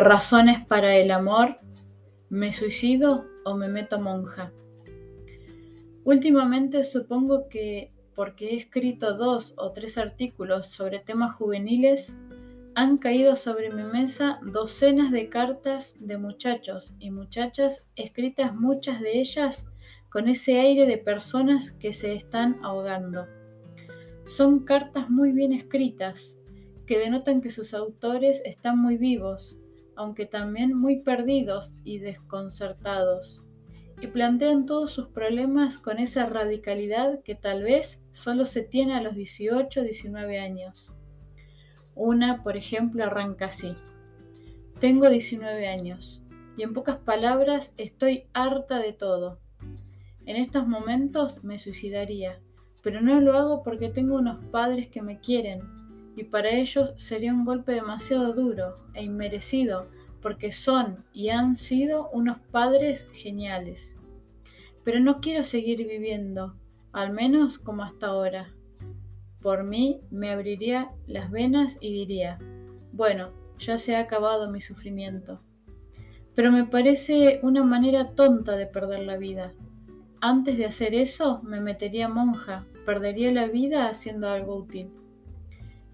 Razones para el amor. ¿Me suicido o me meto monja? Últimamente supongo que porque he escrito dos o tres artículos sobre temas juveniles, han caído sobre mi mesa docenas de cartas de muchachos y muchachas escritas muchas de ellas con ese aire de personas que se están ahogando. Son cartas muy bien escritas, que denotan que sus autores están muy vivos, aunque también muy perdidos y desconcertados, y plantean todos sus problemas con esa radicalidad que tal vez solo se tiene a los 18 o 19 años. Una, por ejemplo, arranca así. Tengo 19 años y en pocas palabras estoy harta de todo. En estos momentos me suicidaría, pero no lo hago porque tengo unos padres que me quieren y para ellos sería un golpe demasiado duro e inmerecido porque son y han sido unos padres geniales. Pero no quiero seguir viviendo, al menos como hasta ahora. Por mí me abriría las venas y diría, bueno, ya se ha acabado mi sufrimiento. Pero me parece una manera tonta de perder la vida. Antes de hacer eso, me metería monja, perdería la vida haciendo algo útil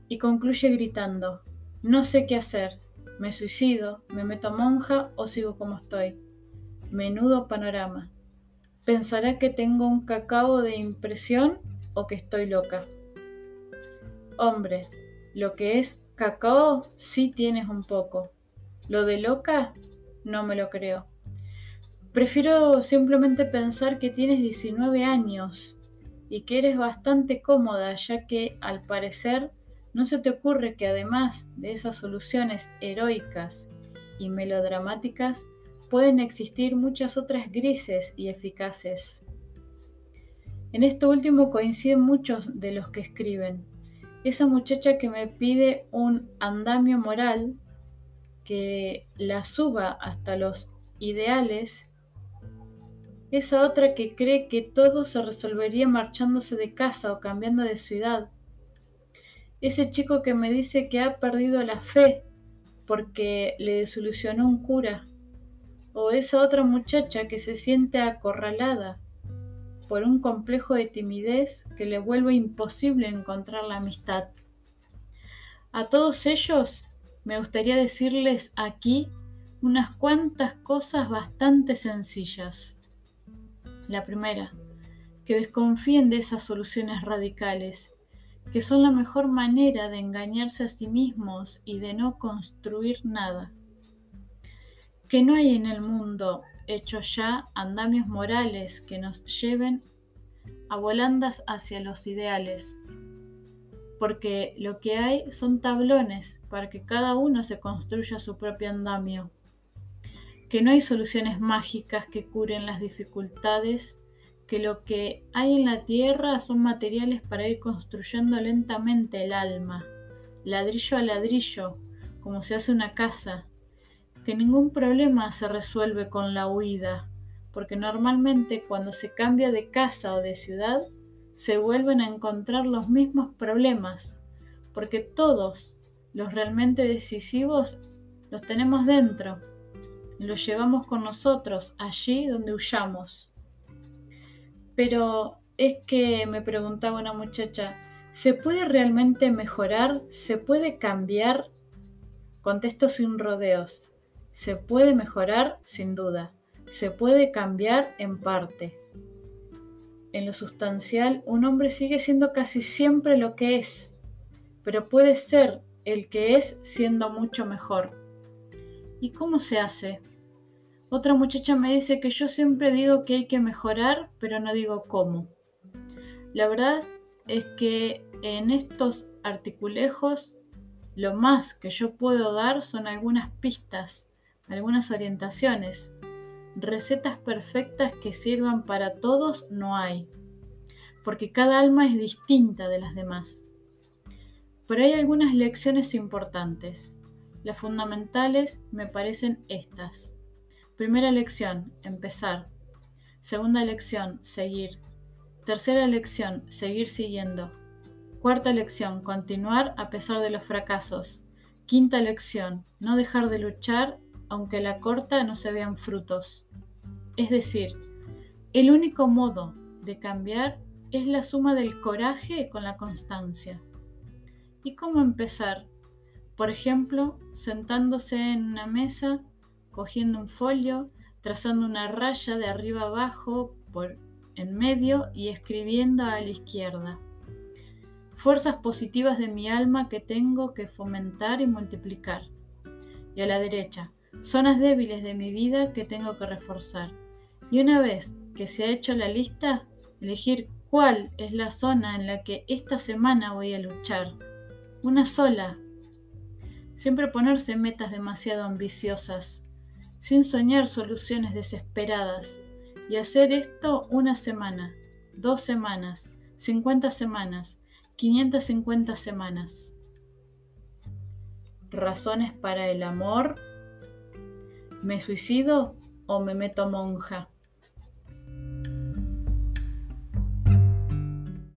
y concluye gritando, no sé qué hacer, me suicido, me meto monja o sigo como estoy. Menudo panorama. Pensará que tengo un cacao de impresión o que estoy loca. Hombre, lo que es cacao sí tienes un poco. Lo de loca no me lo creo. Prefiero simplemente pensar que tienes 19 años y que eres bastante cómoda, ya que al parecer ¿No se te ocurre que además de esas soluciones heroicas y melodramáticas, pueden existir muchas otras grises y eficaces? En esto último coinciden muchos de los que escriben. Esa muchacha que me pide un andamio moral que la suba hasta los ideales, esa otra que cree que todo se resolvería marchándose de casa o cambiando de ciudad, ese chico que me dice que ha perdido la fe porque le desilusionó un cura. O esa otra muchacha que se siente acorralada por un complejo de timidez que le vuelve imposible encontrar la amistad. A todos ellos me gustaría decirles aquí unas cuantas cosas bastante sencillas. La primera, que desconfíen de esas soluciones radicales que son la mejor manera de engañarse a sí mismos y de no construir nada. Que no hay en el mundo hecho ya andamios morales que nos lleven a volandas hacia los ideales, porque lo que hay son tablones para que cada uno se construya su propio andamio, que no hay soluciones mágicas que curen las dificultades que lo que hay en la tierra son materiales para ir construyendo lentamente el alma, ladrillo a ladrillo, como se hace una casa, que ningún problema se resuelve con la huida, porque normalmente cuando se cambia de casa o de ciudad, se vuelven a encontrar los mismos problemas, porque todos los realmente decisivos los tenemos dentro y los llevamos con nosotros allí donde huyamos. Pero es que me preguntaba una muchacha, ¿se puede realmente mejorar? ¿Se puede cambiar? Contesto sin rodeos. Se puede mejorar sin duda. Se puede cambiar en parte. En lo sustancial, un hombre sigue siendo casi siempre lo que es, pero puede ser el que es siendo mucho mejor. ¿Y cómo se hace? Otra muchacha me dice que yo siempre digo que hay que mejorar, pero no digo cómo. La verdad es que en estos articulejos lo más que yo puedo dar son algunas pistas, algunas orientaciones. Recetas perfectas que sirvan para todos no hay, porque cada alma es distinta de las demás. Pero hay algunas lecciones importantes. Las fundamentales me parecen estas. Primera lección, empezar. Segunda lección, seguir. Tercera lección, seguir siguiendo. Cuarta lección, continuar a pesar de los fracasos. Quinta lección, no dejar de luchar aunque la corta no se vean frutos. Es decir, el único modo de cambiar es la suma del coraje con la constancia. ¿Y cómo empezar? Por ejemplo, sentándose en una mesa, cogiendo un folio, trazando una raya de arriba abajo por en medio y escribiendo a la izquierda. Fuerzas positivas de mi alma que tengo que fomentar y multiplicar. Y a la derecha, zonas débiles de mi vida que tengo que reforzar. Y una vez que se ha hecho la lista, elegir cuál es la zona en la que esta semana voy a luchar. Una sola. Siempre ponerse metas demasiado ambiciosas, sin soñar soluciones desesperadas, y hacer esto una semana, dos semanas, cincuenta semanas, 550 semanas. Razones para el amor. ¿Me suicido o me meto monja?